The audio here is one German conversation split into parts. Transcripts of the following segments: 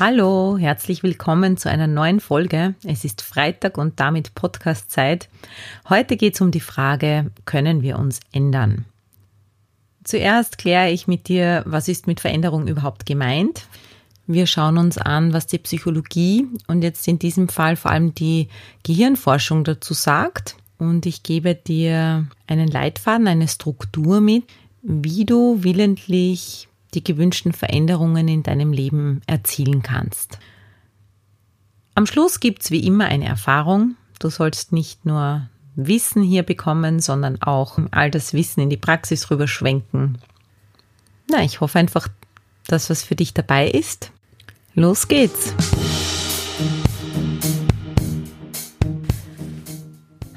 Hallo, herzlich willkommen zu einer neuen Folge. Es ist Freitag und damit Podcast-Zeit. Heute geht es um die Frage, können wir uns ändern? Zuerst kläre ich mit dir, was ist mit Veränderung überhaupt gemeint? Wir schauen uns an, was die Psychologie und jetzt in diesem Fall vor allem die Gehirnforschung dazu sagt. Und ich gebe dir einen Leitfaden, eine Struktur mit, wie du willentlich die gewünschten Veränderungen in deinem Leben erzielen kannst. Am Schluss gibt's wie immer eine Erfahrung. Du sollst nicht nur Wissen hier bekommen, sondern auch all das Wissen in die Praxis rüberschwenken. Na, ich hoffe einfach, dass was für dich dabei ist. Los geht's!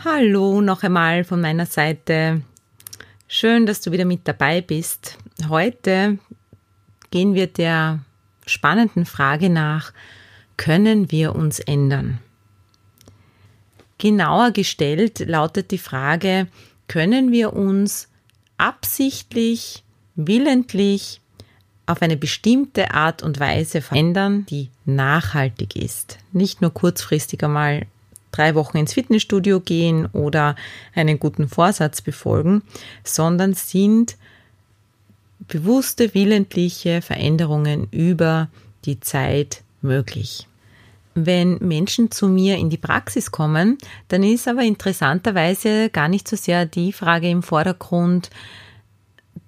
Hallo noch einmal von meiner Seite. Schön, dass du wieder mit dabei bist. Heute gehen wir der spannenden Frage nach, können wir uns ändern? Genauer gestellt lautet die Frage, können wir uns absichtlich, willentlich auf eine bestimmte Art und Weise verändern, die nachhaltig ist. Nicht nur kurzfristig einmal drei Wochen ins Fitnessstudio gehen oder einen guten Vorsatz befolgen, sondern sind bewusste, willentliche Veränderungen über die Zeit möglich. Wenn Menschen zu mir in die Praxis kommen, dann ist aber interessanterweise gar nicht so sehr die Frage im Vordergrund,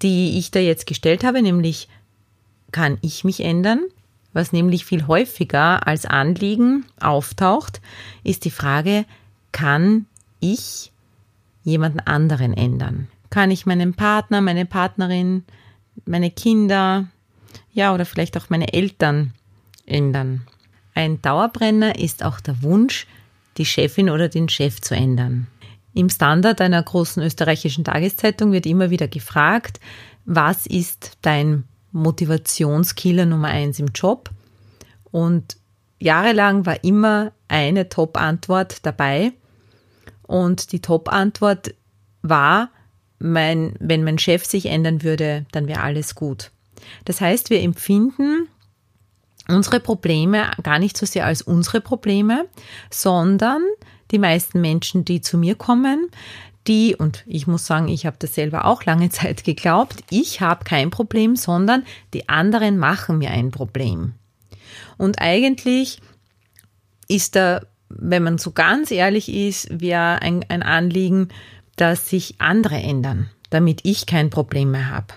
die ich da jetzt gestellt habe, nämlich kann ich mich ändern? Was nämlich viel häufiger als Anliegen auftaucht, ist die Frage, kann ich jemanden anderen ändern? Kann ich meinen Partner, meine Partnerin, meine Kinder, ja, oder vielleicht auch meine Eltern ändern. Ein Dauerbrenner ist auch der Wunsch, die Chefin oder den Chef zu ändern. Im Standard einer großen österreichischen Tageszeitung wird immer wieder gefragt, was ist dein Motivationskiller Nummer eins im Job? Und jahrelang war immer eine Top-Antwort dabei. Und die Top-Antwort war, mein, wenn mein Chef sich ändern würde, dann wäre alles gut. Das heißt, wir empfinden unsere Probleme gar nicht so sehr als unsere Probleme, sondern die meisten Menschen, die zu mir kommen, die, und ich muss sagen, ich habe das selber auch lange Zeit geglaubt, ich habe kein Problem, sondern die anderen machen mir ein Problem. Und eigentlich ist da, wenn man so ganz ehrlich ist, wäre ein, ein Anliegen, dass sich andere ändern, damit ich kein Problem mehr habe.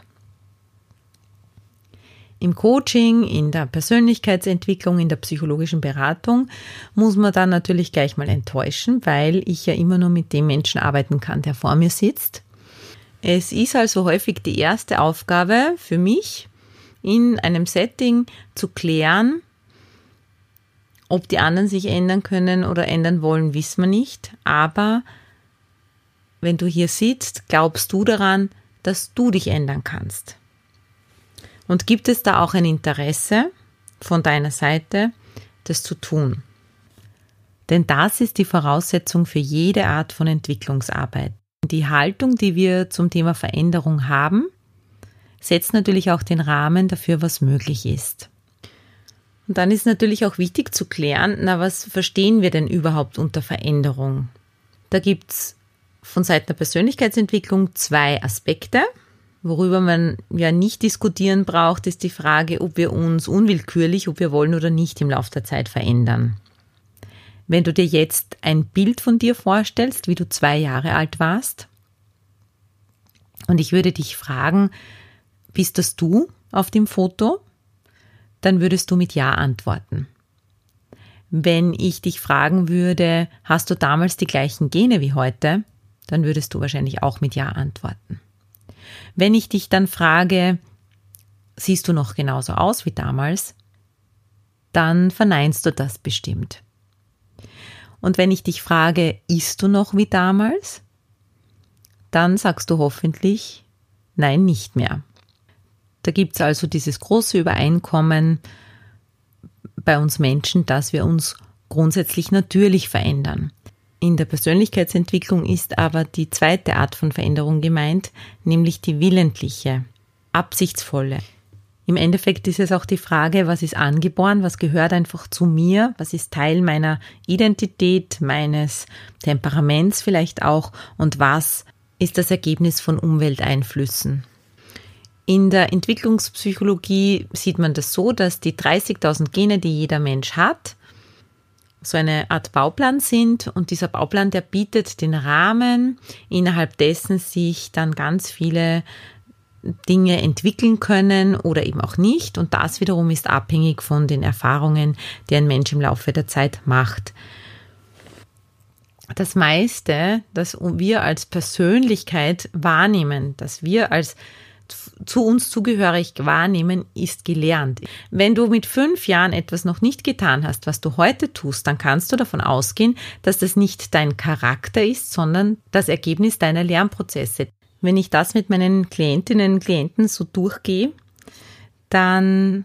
Im Coaching, in der Persönlichkeitsentwicklung, in der psychologischen Beratung muss man dann natürlich gleich mal enttäuschen, weil ich ja immer nur mit dem Menschen arbeiten kann, der vor mir sitzt. Es ist also häufig die erste Aufgabe für mich, in einem Setting zu klären, ob die anderen sich ändern können oder ändern wollen, wissen wir nicht, aber wenn du hier sitzt, glaubst du daran, dass du dich ändern kannst? Und gibt es da auch ein Interesse von deiner Seite, das zu tun? Denn das ist die Voraussetzung für jede Art von Entwicklungsarbeit. Die Haltung, die wir zum Thema Veränderung haben, setzt natürlich auch den Rahmen dafür, was möglich ist. Und dann ist natürlich auch wichtig zu klären, na, was verstehen wir denn überhaupt unter Veränderung? Da gibt's von Seiten der Persönlichkeitsentwicklung zwei Aspekte. Worüber man ja nicht diskutieren braucht, ist die Frage, ob wir uns unwillkürlich, ob wir wollen oder nicht im Laufe der Zeit verändern. Wenn du dir jetzt ein Bild von dir vorstellst, wie du zwei Jahre alt warst, und ich würde dich fragen, bist das du auf dem Foto? Dann würdest du mit Ja antworten. Wenn ich dich fragen würde, hast du damals die gleichen Gene wie heute? Dann würdest du wahrscheinlich auch mit Ja antworten. Wenn ich dich dann frage, siehst du noch genauso aus wie damals? dann verneinst du das bestimmt. Und wenn ich dich frage, isst du noch wie damals? Dann sagst du hoffentlich, nein, nicht mehr. Da gibt es also dieses große Übereinkommen bei uns Menschen, dass wir uns grundsätzlich natürlich verändern. In der Persönlichkeitsentwicklung ist aber die zweite Art von Veränderung gemeint, nämlich die willentliche, absichtsvolle. Im Endeffekt ist es auch die Frage, was ist angeboren, was gehört einfach zu mir, was ist Teil meiner Identität, meines Temperaments vielleicht auch und was ist das Ergebnis von Umwelteinflüssen. In der Entwicklungspsychologie sieht man das so, dass die 30.000 Gene, die jeder Mensch hat, so eine Art Bauplan sind und dieser Bauplan, der bietet den Rahmen, innerhalb dessen sich dann ganz viele Dinge entwickeln können oder eben auch nicht und das wiederum ist abhängig von den Erfahrungen, die ein Mensch im Laufe der Zeit macht. Das meiste, das wir als Persönlichkeit wahrnehmen, dass wir als zu uns zugehörig wahrnehmen, ist gelernt. Wenn du mit fünf Jahren etwas noch nicht getan hast, was du heute tust, dann kannst du davon ausgehen, dass das nicht dein Charakter ist, sondern das Ergebnis deiner Lernprozesse. Wenn ich das mit meinen Klientinnen und Klienten so durchgehe, dann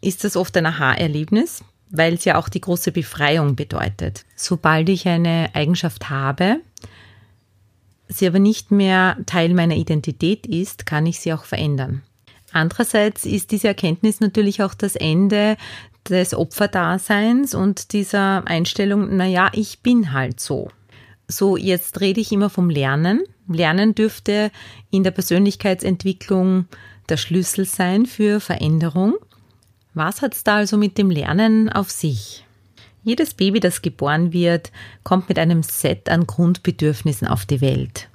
ist das oft ein Aha-Erlebnis, weil es ja auch die große Befreiung bedeutet. Sobald ich eine Eigenschaft habe, sie aber nicht mehr Teil meiner Identität ist, kann ich sie auch verändern. Andererseits ist diese Erkenntnis natürlich auch das Ende des Opferdaseins und dieser Einstellung, naja, ich bin halt so. So, jetzt rede ich immer vom Lernen. Lernen dürfte in der Persönlichkeitsentwicklung der Schlüssel sein für Veränderung. Was hat es da also mit dem Lernen auf sich? Jedes Baby, das geboren wird, kommt mit einem Set an Grundbedürfnissen auf die Welt.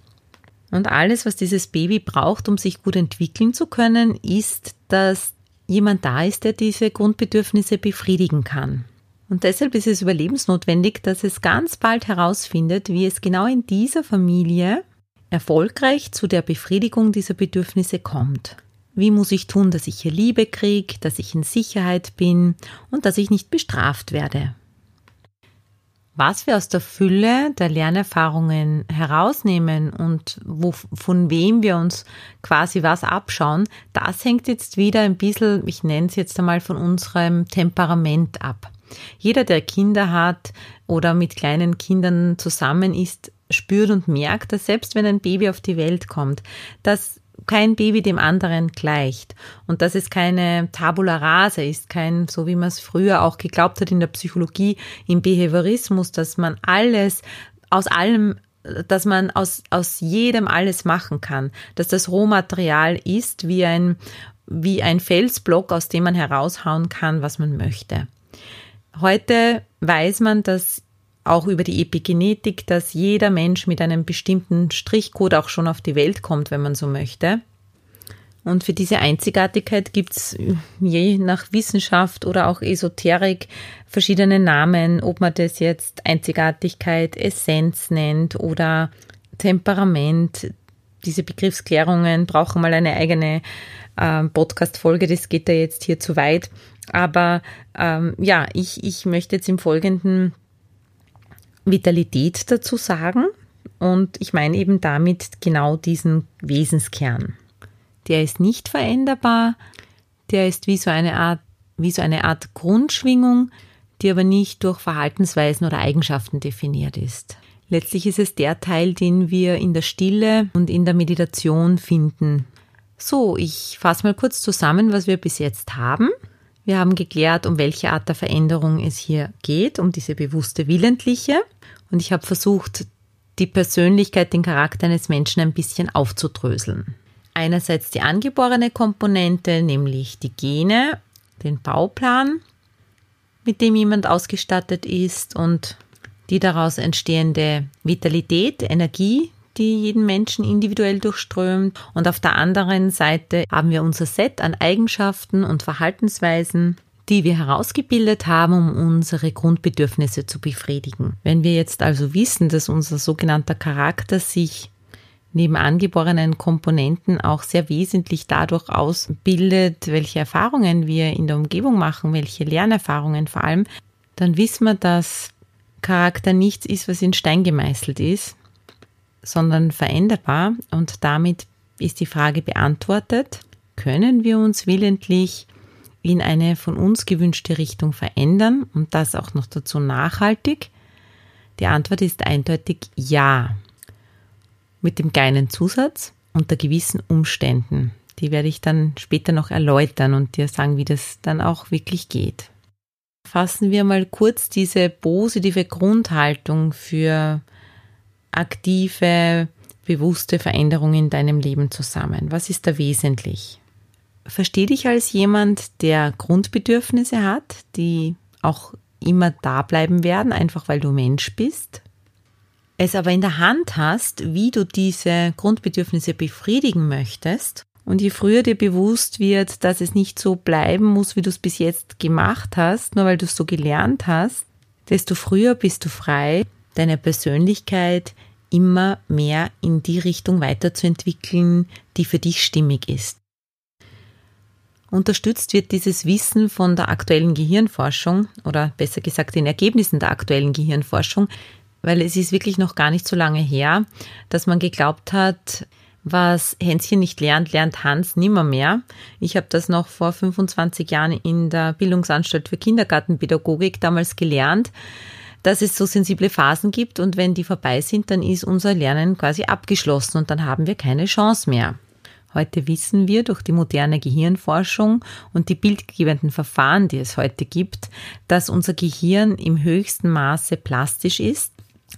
Und alles, was dieses Baby braucht, um sich gut entwickeln zu können, ist, dass jemand da ist, der diese Grundbedürfnisse befriedigen kann. Und deshalb ist es überlebensnotwendig, dass es ganz bald herausfindet, wie es genau in dieser Familie erfolgreich zu der Befriedigung dieser Bedürfnisse kommt. Wie muss ich tun, dass ich hier Liebe kriege, dass ich in Sicherheit bin und dass ich nicht bestraft werde? Was wir aus der Fülle der Lernerfahrungen herausnehmen und wo, von wem wir uns quasi was abschauen, das hängt jetzt wieder ein bisschen, ich nenne es jetzt einmal, von unserem Temperament ab. Jeder, der Kinder hat oder mit kleinen Kindern zusammen ist, spürt und merkt, dass selbst wenn ein Baby auf die Welt kommt, dass kein Baby dem anderen gleicht und dass es keine Tabula rasa ist, kein, so wie man es früher auch geglaubt hat in der Psychologie, im Behaviorismus, dass man alles aus allem dass man aus, aus jedem alles machen kann, dass das Rohmaterial ist wie ein, wie ein Felsblock, aus dem man heraushauen kann, was man möchte. Heute weiß man, dass auch über die Epigenetik, dass jeder Mensch mit einem bestimmten Strichcode auch schon auf die Welt kommt, wenn man so möchte. Und für diese Einzigartigkeit gibt es je nach Wissenschaft oder auch Esoterik verschiedene Namen, ob man das jetzt Einzigartigkeit, Essenz nennt oder Temperament. Diese Begriffsklärungen brauchen mal eine eigene äh, Podcast-Folge, das geht da jetzt hier zu weit. Aber ähm, ja, ich, ich möchte jetzt im Folgenden Vitalität dazu sagen. Und ich meine eben damit genau diesen Wesenskern. Der ist nicht veränderbar, der ist wie so eine Art, wie so eine Art Grundschwingung, die aber nicht durch Verhaltensweisen oder Eigenschaften definiert ist. Letztlich ist es der Teil, den wir in der Stille und in der Meditation finden. So, ich fasse mal kurz zusammen, was wir bis jetzt haben. Wir haben geklärt, um welche Art der Veränderung es hier geht, um diese bewusste willentliche. Und ich habe versucht, die Persönlichkeit, den Charakter eines Menschen ein bisschen aufzudröseln. Einerseits die angeborene Komponente, nämlich die Gene, den Bauplan, mit dem jemand ausgestattet ist und die daraus entstehende Vitalität, Energie, die jeden Menschen individuell durchströmt. Und auf der anderen Seite haben wir unser Set an Eigenschaften und Verhaltensweisen, die wir herausgebildet haben, um unsere Grundbedürfnisse zu befriedigen. Wenn wir jetzt also wissen, dass unser sogenannter Charakter sich neben angeborenen Komponenten auch sehr wesentlich dadurch ausbildet, welche Erfahrungen wir in der Umgebung machen, welche Lernerfahrungen vor allem, dann wissen wir, dass Charakter nichts ist, was in Stein gemeißelt ist, sondern veränderbar und damit ist die Frage beantwortet, können wir uns willentlich in eine von uns gewünschte Richtung verändern und das auch noch dazu nachhaltig? Die Antwort ist eindeutig ja. Mit dem kleinen Zusatz unter gewissen Umständen. Die werde ich dann später noch erläutern und dir sagen, wie das dann auch wirklich geht. Fassen wir mal kurz diese positive Grundhaltung für aktive, bewusste Veränderungen in deinem Leben zusammen. Was ist da wesentlich? Versteh dich als jemand, der Grundbedürfnisse hat, die auch immer da bleiben werden, einfach weil du Mensch bist. Es aber in der Hand hast, wie du diese Grundbedürfnisse befriedigen möchtest. Und je früher dir bewusst wird, dass es nicht so bleiben muss, wie du es bis jetzt gemacht hast, nur weil du es so gelernt hast, desto früher bist du frei, deine Persönlichkeit immer mehr in die Richtung weiterzuentwickeln, die für dich stimmig ist. Unterstützt wird dieses Wissen von der aktuellen Gehirnforschung oder besser gesagt den Ergebnissen der aktuellen Gehirnforschung, weil es ist wirklich noch gar nicht so lange her, dass man geglaubt hat, was Hänschen nicht lernt, lernt Hans nimmermehr. Ich habe das noch vor 25 Jahren in der Bildungsanstalt für Kindergartenpädagogik damals gelernt, dass es so sensible Phasen gibt und wenn die vorbei sind, dann ist unser Lernen quasi abgeschlossen und dann haben wir keine Chance mehr. Heute wissen wir durch die moderne Gehirnforschung und die bildgebenden Verfahren, die es heute gibt, dass unser Gehirn im höchsten Maße plastisch ist,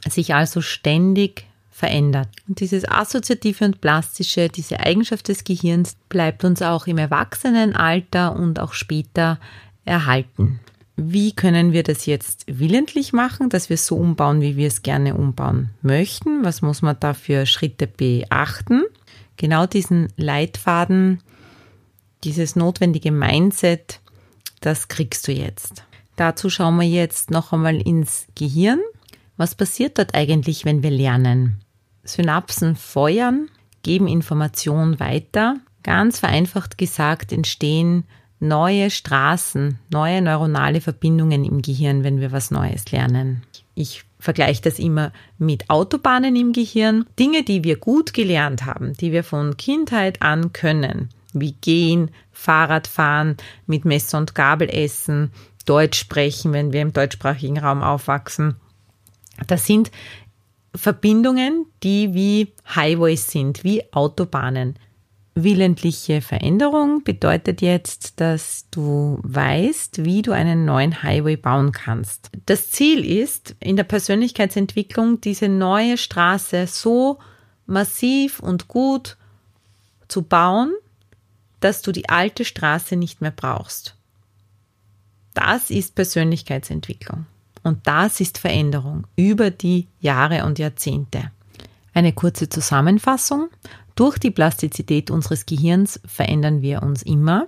sich also ständig verändert. Und dieses Assoziative und Plastische, diese Eigenschaft des Gehirns bleibt uns auch im Erwachsenenalter und auch später erhalten. Wie können wir das jetzt willentlich machen, dass wir es so umbauen, wie wir es gerne umbauen möchten? Was muss man da für Schritte beachten? genau diesen Leitfaden, dieses notwendige Mindset, das kriegst du jetzt. Dazu schauen wir jetzt noch einmal ins Gehirn. Was passiert dort eigentlich, wenn wir lernen? Synapsen feuern, geben Information weiter. Ganz vereinfacht gesagt entstehen neue Straßen, neue neuronale Verbindungen im Gehirn, wenn wir was Neues lernen. Ich vergleiche das immer mit Autobahnen im Gehirn. Dinge, die wir gut gelernt haben, die wir von Kindheit an können, wie gehen, Fahrrad fahren, mit Messer und Gabel essen, Deutsch sprechen, wenn wir im deutschsprachigen Raum aufwachsen. Das sind Verbindungen, die wie Highways sind, wie Autobahnen. Willentliche Veränderung bedeutet jetzt, dass du weißt, wie du einen neuen Highway bauen kannst. Das Ziel ist, in der Persönlichkeitsentwicklung diese neue Straße so massiv und gut zu bauen, dass du die alte Straße nicht mehr brauchst. Das ist Persönlichkeitsentwicklung. Und das ist Veränderung über die Jahre und Jahrzehnte. Eine kurze Zusammenfassung. Durch die Plastizität unseres Gehirns verändern wir uns immer.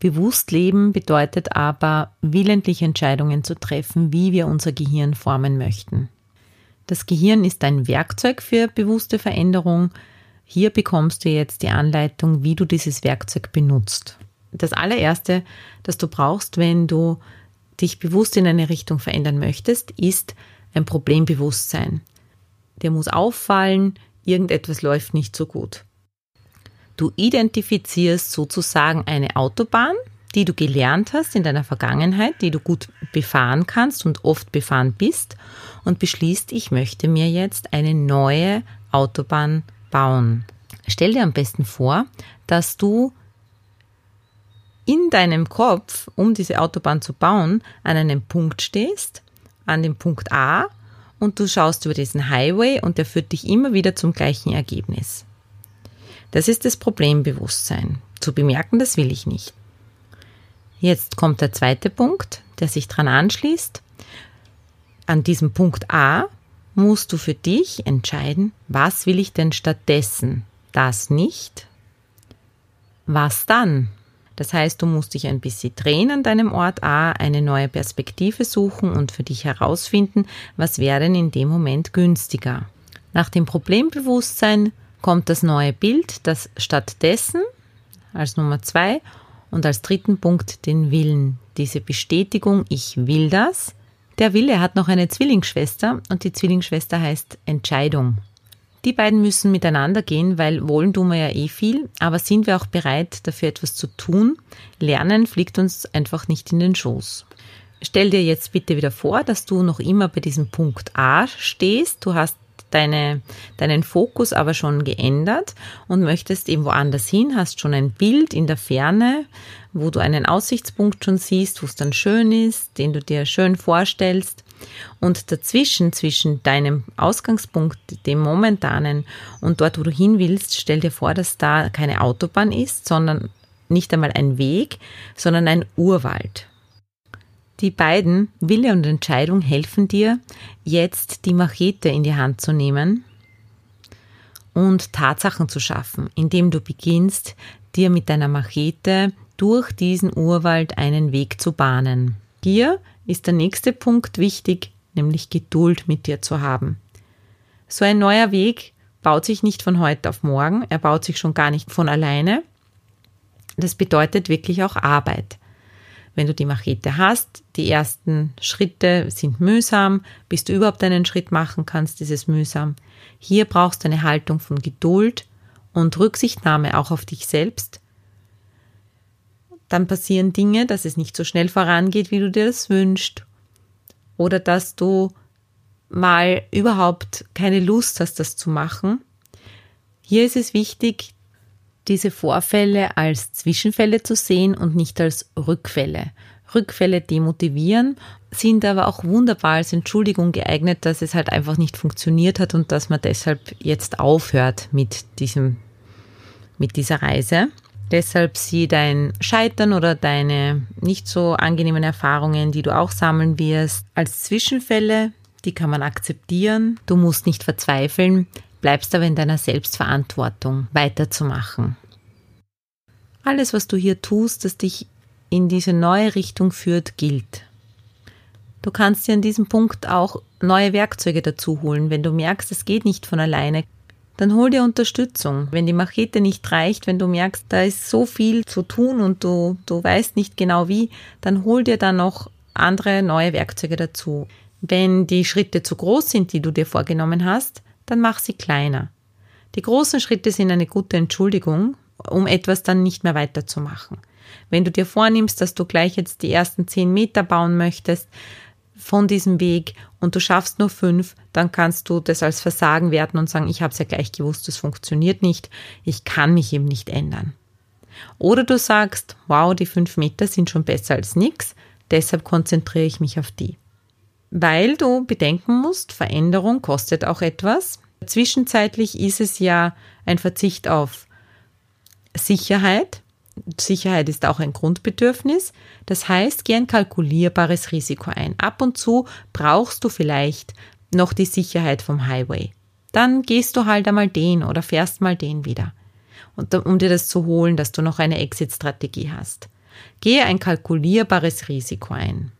Bewusst leben bedeutet aber, willentlich Entscheidungen zu treffen, wie wir unser Gehirn formen möchten. Das Gehirn ist ein Werkzeug für bewusste Veränderung. Hier bekommst du jetzt die Anleitung, wie du dieses Werkzeug benutzt. Das allererste, das du brauchst, wenn du dich bewusst in eine Richtung verändern möchtest, ist ein Problembewusstsein. Der muss auffallen, irgendetwas läuft nicht so gut. Du identifizierst sozusagen eine Autobahn, die du gelernt hast in deiner Vergangenheit, die du gut befahren kannst und oft befahren bist und beschließt, ich möchte mir jetzt eine neue Autobahn bauen. Stell dir am besten vor, dass du in deinem Kopf, um diese Autobahn zu bauen, an einem Punkt stehst, an dem Punkt A und du schaust über diesen Highway und der führt dich immer wieder zum gleichen Ergebnis. Das ist das Problembewusstsein. Zu bemerken, das will ich nicht. Jetzt kommt der zweite Punkt, der sich dran anschließt. An diesem Punkt A musst du für dich entscheiden, was will ich denn stattdessen? Das nicht? Was dann? Das heißt, du musst dich ein bisschen drehen an deinem Ort A, eine neue Perspektive suchen und für dich herausfinden, was wäre denn in dem Moment günstiger. Nach dem Problembewusstsein kommt das neue Bild, das stattdessen als Nummer zwei und als dritten Punkt den Willen. Diese Bestätigung, ich will das. Der Wille hat noch eine Zwillingsschwester und die Zwillingsschwester heißt Entscheidung. Die beiden müssen miteinander gehen, weil wollen tun wir ja eh viel, aber sind wir auch bereit, dafür etwas zu tun? Lernen fliegt uns einfach nicht in den Schoß. Stell dir jetzt bitte wieder vor, dass du noch immer bei diesem Punkt A stehst. Du hast deine, deinen Fokus aber schon geändert und möchtest eben woanders hin, hast schon ein Bild in der Ferne, wo du einen Aussichtspunkt schon siehst, wo es dann schön ist, den du dir schön vorstellst. Und dazwischen, zwischen deinem Ausgangspunkt, dem momentanen und dort, wo du hin willst, stell dir vor, dass da keine Autobahn ist, sondern nicht einmal ein Weg, sondern ein Urwald. Die beiden, Wille und Entscheidung, helfen dir, jetzt die Machete in die Hand zu nehmen und Tatsachen zu schaffen, indem du beginnst, dir mit deiner Machete durch diesen Urwald einen Weg zu bahnen. Hier ist der nächste Punkt wichtig, nämlich Geduld mit dir zu haben. So ein neuer Weg baut sich nicht von heute auf morgen, er baut sich schon gar nicht von alleine. Das bedeutet wirklich auch Arbeit. Wenn du die Machete hast, die ersten Schritte sind mühsam, bis du überhaupt einen Schritt machen kannst, ist es mühsam. Hier brauchst du eine Haltung von Geduld und Rücksichtnahme auch auf dich selbst. Dann passieren Dinge, dass es nicht so schnell vorangeht, wie du dir das wünschst. Oder dass du mal überhaupt keine Lust hast, das zu machen. Hier ist es wichtig, diese Vorfälle als Zwischenfälle zu sehen und nicht als Rückfälle. Rückfälle demotivieren, sind aber auch wunderbar als Entschuldigung geeignet, dass es halt einfach nicht funktioniert hat und dass man deshalb jetzt aufhört mit diesem, mit dieser Reise. Deshalb sieh dein Scheitern oder deine nicht so angenehmen Erfahrungen, die du auch sammeln wirst, als Zwischenfälle. Die kann man akzeptieren. Du musst nicht verzweifeln bleibst aber in deiner Selbstverantwortung weiterzumachen. Alles, was du hier tust, das dich in diese neue Richtung führt, gilt. Du kannst dir an diesem Punkt auch neue Werkzeuge dazu holen. Wenn du merkst, es geht nicht von alleine, dann hol dir Unterstützung. Wenn die Machete nicht reicht, wenn du merkst, da ist so viel zu tun und du, du weißt nicht genau wie, dann hol dir da noch andere neue Werkzeuge dazu. Wenn die Schritte zu groß sind, die du dir vorgenommen hast, dann mach sie kleiner. Die großen Schritte sind eine gute Entschuldigung, um etwas dann nicht mehr weiterzumachen. Wenn du dir vornimmst, dass du gleich jetzt die ersten zehn Meter bauen möchtest von diesem Weg und du schaffst nur fünf, dann kannst du das als Versagen werten und sagen, ich habe es ja gleich gewusst, es funktioniert nicht, ich kann mich eben nicht ändern. Oder du sagst, wow, die fünf Meter sind schon besser als nichts, deshalb konzentriere ich mich auf die weil du bedenken musst, Veränderung kostet auch etwas. Zwischenzeitlich ist es ja ein Verzicht auf Sicherheit. Sicherheit ist auch ein Grundbedürfnis. Das heißt, geh ein kalkulierbares Risiko ein. Ab und zu brauchst du vielleicht noch die Sicherheit vom Highway. Dann gehst du halt einmal den oder fährst mal den wieder. Und um dir das zu holen, dass du noch eine Exit-Strategie hast. Gehe ein kalkulierbares Risiko ein.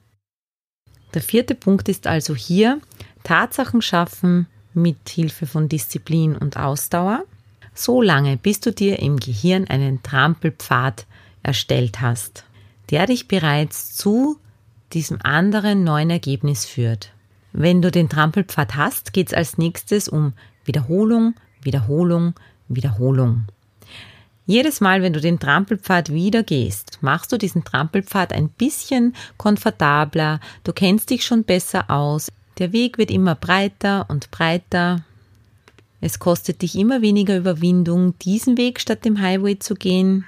Der vierte Punkt ist also hier Tatsachen schaffen mit Hilfe von Disziplin und Ausdauer, so lange bis du dir im Gehirn einen Trampelpfad erstellt hast, der dich bereits zu diesem anderen neuen Ergebnis führt. Wenn du den Trampelpfad hast, geht es als nächstes um Wiederholung, Wiederholung, Wiederholung. Jedes Mal, wenn du den Trampelpfad wieder gehst, machst du diesen Trampelpfad ein bisschen komfortabler, du kennst dich schon besser aus, der Weg wird immer breiter und breiter. Es kostet dich immer weniger Überwindung, diesen Weg statt dem Highway zu gehen.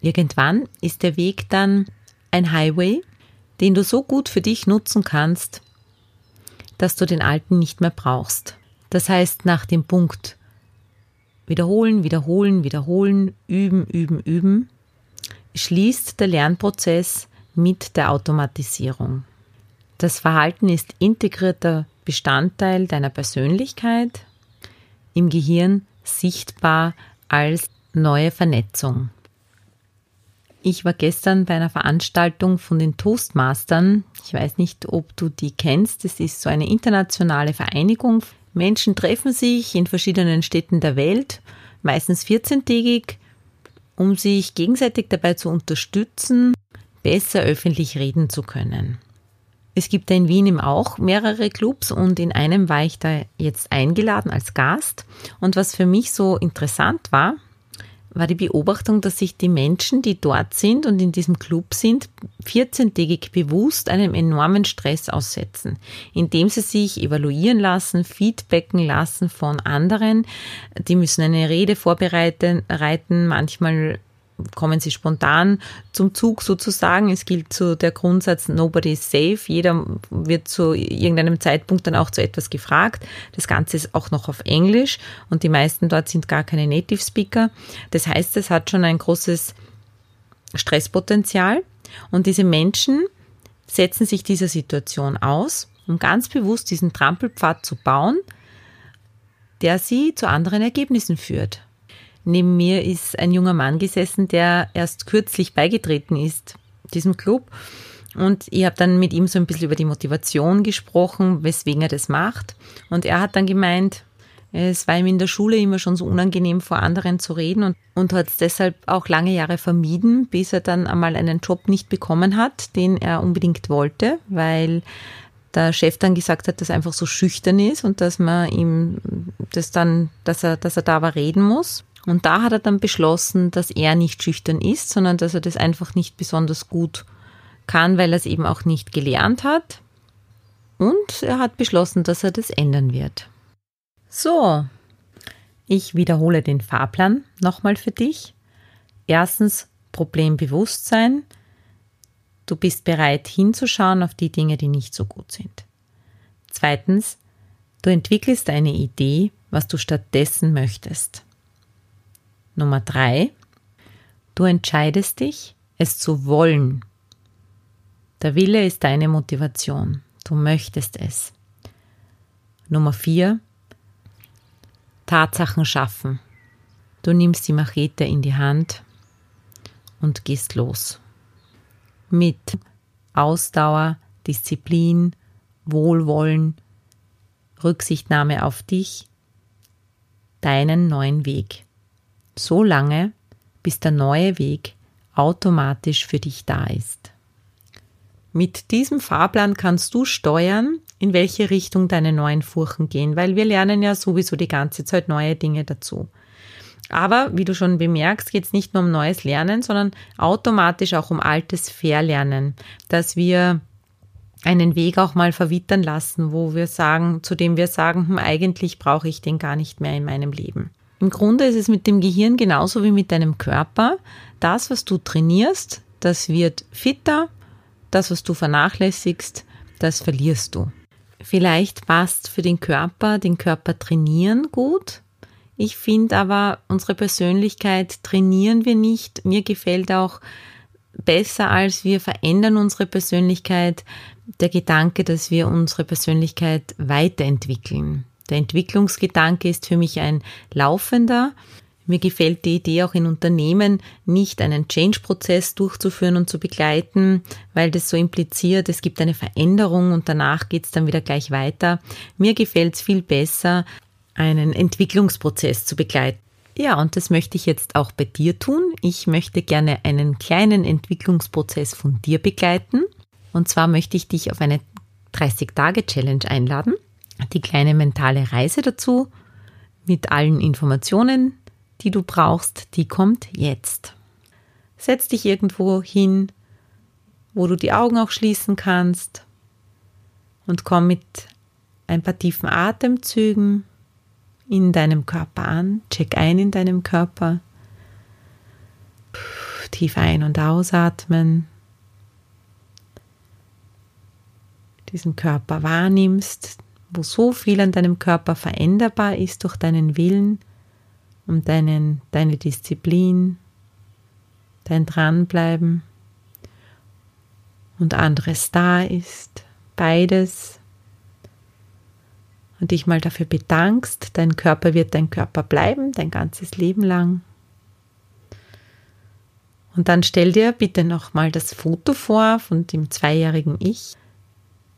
Irgendwann ist der Weg dann ein Highway, den du so gut für dich nutzen kannst, dass du den alten nicht mehr brauchst. Das heißt, nach dem Punkt Wiederholen, wiederholen, wiederholen, üben, üben, üben, schließt der Lernprozess mit der Automatisierung. Das Verhalten ist integrierter Bestandteil deiner Persönlichkeit, im Gehirn sichtbar als neue Vernetzung. Ich war gestern bei einer Veranstaltung von den Toastmastern. Ich weiß nicht, ob du die kennst. Es ist so eine internationale Vereinigung Menschen treffen sich in verschiedenen Städten der Welt, meistens 14-tägig, um sich gegenseitig dabei zu unterstützen, besser öffentlich reden zu können. Es gibt da in Wien eben auch mehrere Clubs und in einem war ich da jetzt eingeladen als Gast. Und was für mich so interessant war, war die Beobachtung, dass sich die Menschen, die dort sind und in diesem Club sind, 14-tägig bewusst einem enormen Stress aussetzen, indem sie sich evaluieren lassen, feedbacken lassen von anderen. Die müssen eine Rede vorbereiten, reiten, manchmal kommen sie spontan zum Zug sozusagen. Es gilt so der Grundsatz, nobody is safe. Jeder wird zu irgendeinem Zeitpunkt dann auch zu etwas gefragt. Das Ganze ist auch noch auf Englisch und die meisten dort sind gar keine Native Speaker. Das heißt, es hat schon ein großes Stresspotenzial und diese Menschen setzen sich dieser Situation aus, um ganz bewusst diesen Trampelpfad zu bauen, der sie zu anderen Ergebnissen führt. Neben mir ist ein junger Mann gesessen, der erst kürzlich beigetreten ist, diesem Club. Und ich habe dann mit ihm so ein bisschen über die Motivation gesprochen, weswegen er das macht. Und er hat dann gemeint, es war ihm in der Schule immer schon so unangenehm, vor anderen zu reden und, und hat es deshalb auch lange Jahre vermieden, bis er dann einmal einen Job nicht bekommen hat, den er unbedingt wollte, weil der Chef dann gesagt hat, dass er einfach so schüchtern ist und dass man ihm das dann, dass er, dass er da aber reden muss. Und da hat er dann beschlossen, dass er nicht schüchtern ist, sondern dass er das einfach nicht besonders gut kann, weil er es eben auch nicht gelernt hat. Und er hat beschlossen, dass er das ändern wird. So, ich wiederhole den Fahrplan nochmal für dich. Erstens Problembewusstsein. Du bist bereit hinzuschauen auf die Dinge, die nicht so gut sind. Zweitens, du entwickelst eine Idee, was du stattdessen möchtest. Nummer drei, du entscheidest dich, es zu wollen. Der Wille ist deine Motivation. Du möchtest es. Nummer vier, Tatsachen schaffen. Du nimmst die Machete in die Hand und gehst los. Mit Ausdauer, Disziplin, Wohlwollen, Rücksichtnahme auf dich, deinen neuen Weg so lange, bis der neue Weg automatisch für dich da ist. Mit diesem Fahrplan kannst du steuern, in welche Richtung deine neuen Furchen gehen, weil wir lernen ja sowieso die ganze Zeit neue Dinge dazu. Aber wie du schon bemerkst, geht es nicht nur um neues Lernen, sondern automatisch auch um altes Verlernen, dass wir einen Weg auch mal verwittern lassen, wo wir sagen, zu dem wir sagen, hm, eigentlich brauche ich den gar nicht mehr in meinem Leben. Im Grunde ist es mit dem Gehirn genauso wie mit deinem Körper. Das, was du trainierst, das wird fitter. Das, was du vernachlässigst, das verlierst du. Vielleicht passt für den Körper, den Körper trainieren gut. Ich finde aber, unsere Persönlichkeit trainieren wir nicht. Mir gefällt auch besser, als wir verändern unsere Persönlichkeit, der Gedanke, dass wir unsere Persönlichkeit weiterentwickeln. Der Entwicklungsgedanke ist für mich ein laufender. Mir gefällt die Idee auch in Unternehmen nicht einen Change-Prozess durchzuführen und zu begleiten, weil das so impliziert, es gibt eine Veränderung und danach geht es dann wieder gleich weiter. Mir gefällt es viel besser, einen Entwicklungsprozess zu begleiten. Ja, und das möchte ich jetzt auch bei dir tun. Ich möchte gerne einen kleinen Entwicklungsprozess von dir begleiten. Und zwar möchte ich dich auf eine 30-Tage-Challenge einladen die kleine mentale Reise dazu mit allen Informationen, die du brauchst, die kommt jetzt. Setz dich irgendwo hin, wo du die Augen auch schließen kannst und komm mit ein paar tiefen Atemzügen in deinem Körper an. Check ein in deinem Körper. Tief ein- und ausatmen. Diesen Körper wahrnimmst, wo so viel an deinem Körper veränderbar ist durch deinen Willen und deinen, deine Disziplin, dein Dranbleiben und anderes da ist, beides und dich mal dafür bedankst, dein Körper wird dein Körper bleiben, dein ganzes Leben lang. Und dann stell dir bitte nochmal das Foto vor von dem zweijährigen Ich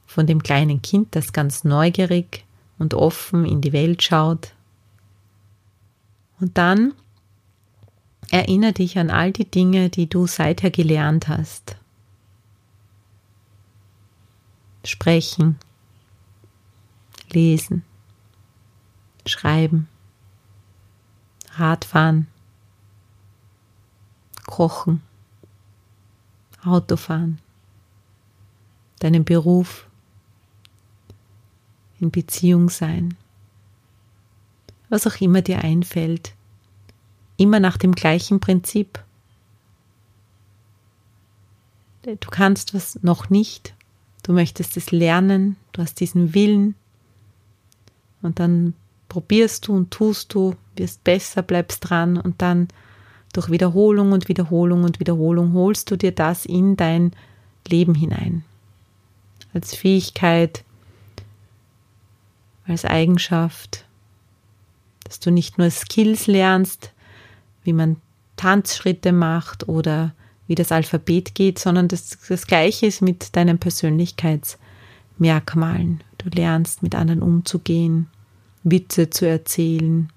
von dem kleinen Kind, das ganz neugierig und offen in die Welt schaut. Und dann erinnere dich an all die Dinge, die du seither gelernt hast. Sprechen, lesen, schreiben, Radfahren, kochen, Autofahren, deinen Beruf, in Beziehung sein, was auch immer dir einfällt, immer nach dem gleichen Prinzip. Du kannst was noch nicht, du möchtest es lernen, du hast diesen Willen. Und dann probierst du und tust du, wirst besser, bleibst dran und dann durch Wiederholung und Wiederholung und Wiederholung holst du dir das in dein Leben hinein. Als Fähigkeit, als Eigenschaft, dass du nicht nur Skills lernst, wie man Tanzschritte macht oder wie das Alphabet geht, sondern das, das Gleiche ist mit deinen Persönlichkeitsmerkmalen. Du lernst mit anderen umzugehen, Witze zu erzählen,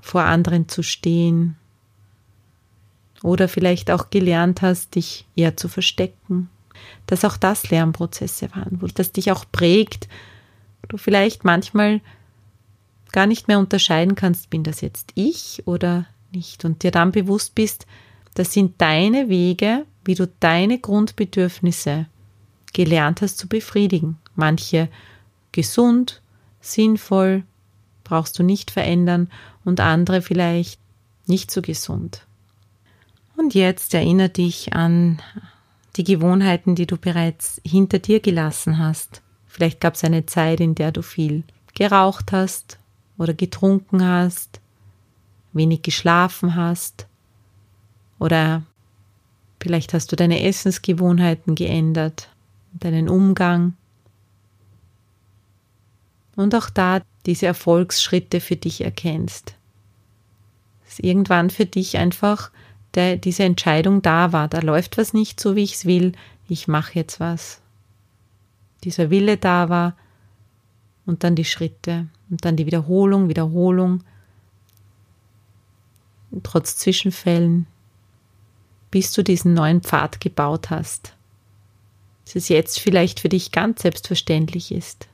vor anderen zu stehen oder vielleicht auch gelernt hast, dich eher zu verstecken, dass auch das Lernprozesse waren, wo das dich auch prägt, du vielleicht manchmal gar nicht mehr unterscheiden kannst, bin das jetzt ich oder nicht und dir dann bewusst bist, das sind deine Wege, wie du deine Grundbedürfnisse gelernt hast zu befriedigen. Manche gesund, sinnvoll, brauchst du nicht verändern und andere vielleicht nicht so gesund. Und jetzt erinnere dich an die Gewohnheiten, die du bereits hinter dir gelassen hast. Vielleicht gab es eine Zeit, in der du viel geraucht hast oder getrunken hast, wenig geschlafen hast oder vielleicht hast du deine Essensgewohnheiten geändert, deinen Umgang. Und auch da diese Erfolgsschritte für dich erkennst. Dass irgendwann für dich einfach der, diese Entscheidung da war, da läuft was nicht so, wie ich es will, ich mache jetzt was dieser Wille da war und dann die Schritte und dann die Wiederholung, Wiederholung, trotz Zwischenfällen, bis du diesen neuen Pfad gebaut hast, dass es jetzt vielleicht für dich ganz selbstverständlich ist.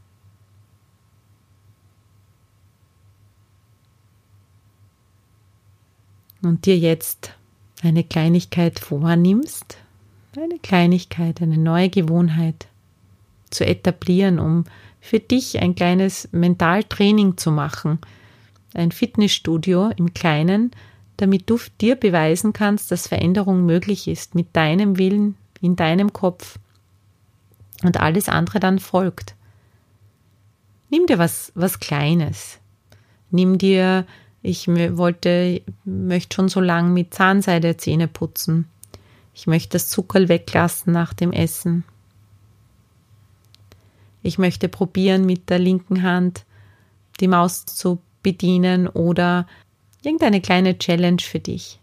Und dir jetzt eine Kleinigkeit vornimmst, eine Kleinigkeit, eine neue Gewohnheit, zu etablieren, um für dich ein kleines Mentaltraining zu machen, ein Fitnessstudio im Kleinen, damit du dir beweisen kannst, dass Veränderung möglich ist mit deinem Willen in deinem Kopf und alles andere dann folgt. Nimm dir was, was Kleines. Nimm dir, ich wollte, möchte schon so lang mit Zahnseide Zähne putzen. Ich möchte das Zuckerl weglassen nach dem Essen. Ich möchte probieren, mit der linken Hand die Maus zu bedienen oder irgendeine kleine Challenge für dich.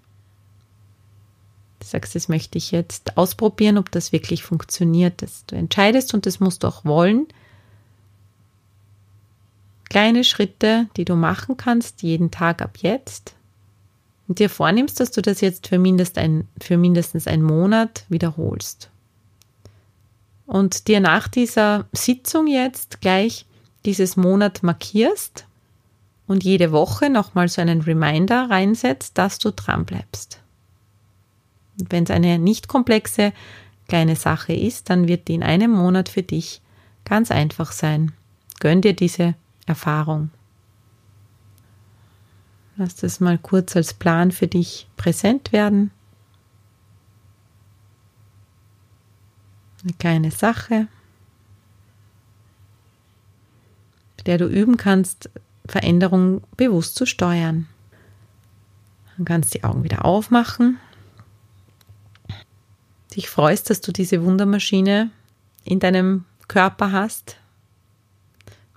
Du sagst, das möchte ich jetzt ausprobieren, ob das wirklich funktioniert. Dass du entscheidest und das musst du auch wollen. Kleine Schritte, die du machen kannst, jeden Tag ab jetzt. Und dir vornimmst, dass du das jetzt für, mindest ein, für mindestens einen Monat wiederholst und dir nach dieser Sitzung jetzt gleich dieses Monat markierst und jede Woche nochmal so einen Reminder reinsetzt, dass du dran bleibst. Wenn es eine nicht komplexe kleine Sache ist, dann wird die in einem Monat für dich ganz einfach sein. Gönn dir diese Erfahrung. Lass das mal kurz als Plan für dich präsent werden. Eine kleine Sache, mit der du üben kannst, Veränderung bewusst zu steuern. Du kannst die Augen wieder aufmachen. Dich freust, dass du diese Wundermaschine in deinem Körper hast,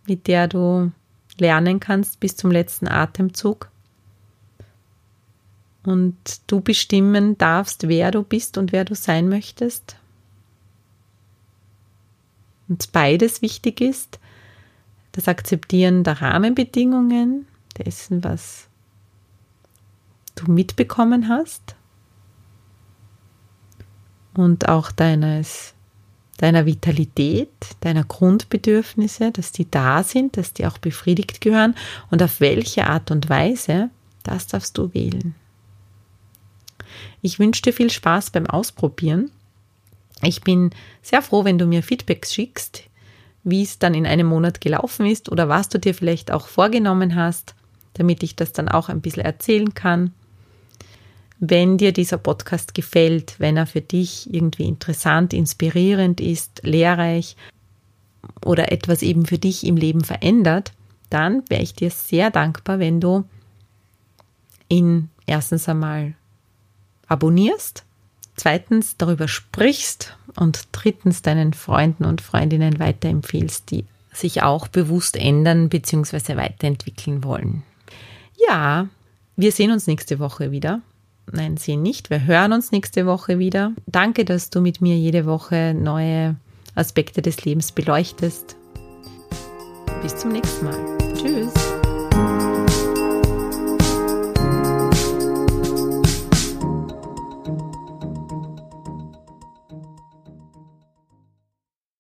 mit der du lernen kannst bis zum letzten Atemzug. Und du bestimmen darfst, wer du bist und wer du sein möchtest und beides wichtig ist, das Akzeptieren der Rahmenbedingungen, dessen, was du mitbekommen hast und auch deines, deiner Vitalität, deiner Grundbedürfnisse, dass die da sind, dass die auch befriedigt gehören und auf welche Art und Weise, das darfst du wählen. Ich wünsche dir viel Spaß beim Ausprobieren. Ich bin sehr froh, wenn du mir Feedbacks schickst, wie es dann in einem Monat gelaufen ist oder was du dir vielleicht auch vorgenommen hast, damit ich das dann auch ein bisschen erzählen kann. Wenn dir dieser Podcast gefällt, wenn er für dich irgendwie interessant, inspirierend ist, lehrreich oder etwas eben für dich im Leben verändert, dann wäre ich dir sehr dankbar, wenn du ihn erstens einmal abonnierst, zweitens darüber sprichst und drittens deinen Freunden und Freundinnen weiterempfehlst, die sich auch bewusst ändern bzw. weiterentwickeln wollen. Ja, wir sehen uns nächste Woche wieder. Nein, sehen nicht. Wir hören uns nächste Woche wieder. Danke, dass du mit mir jede Woche neue Aspekte des Lebens beleuchtest. Bis zum nächsten Mal. Tschüss.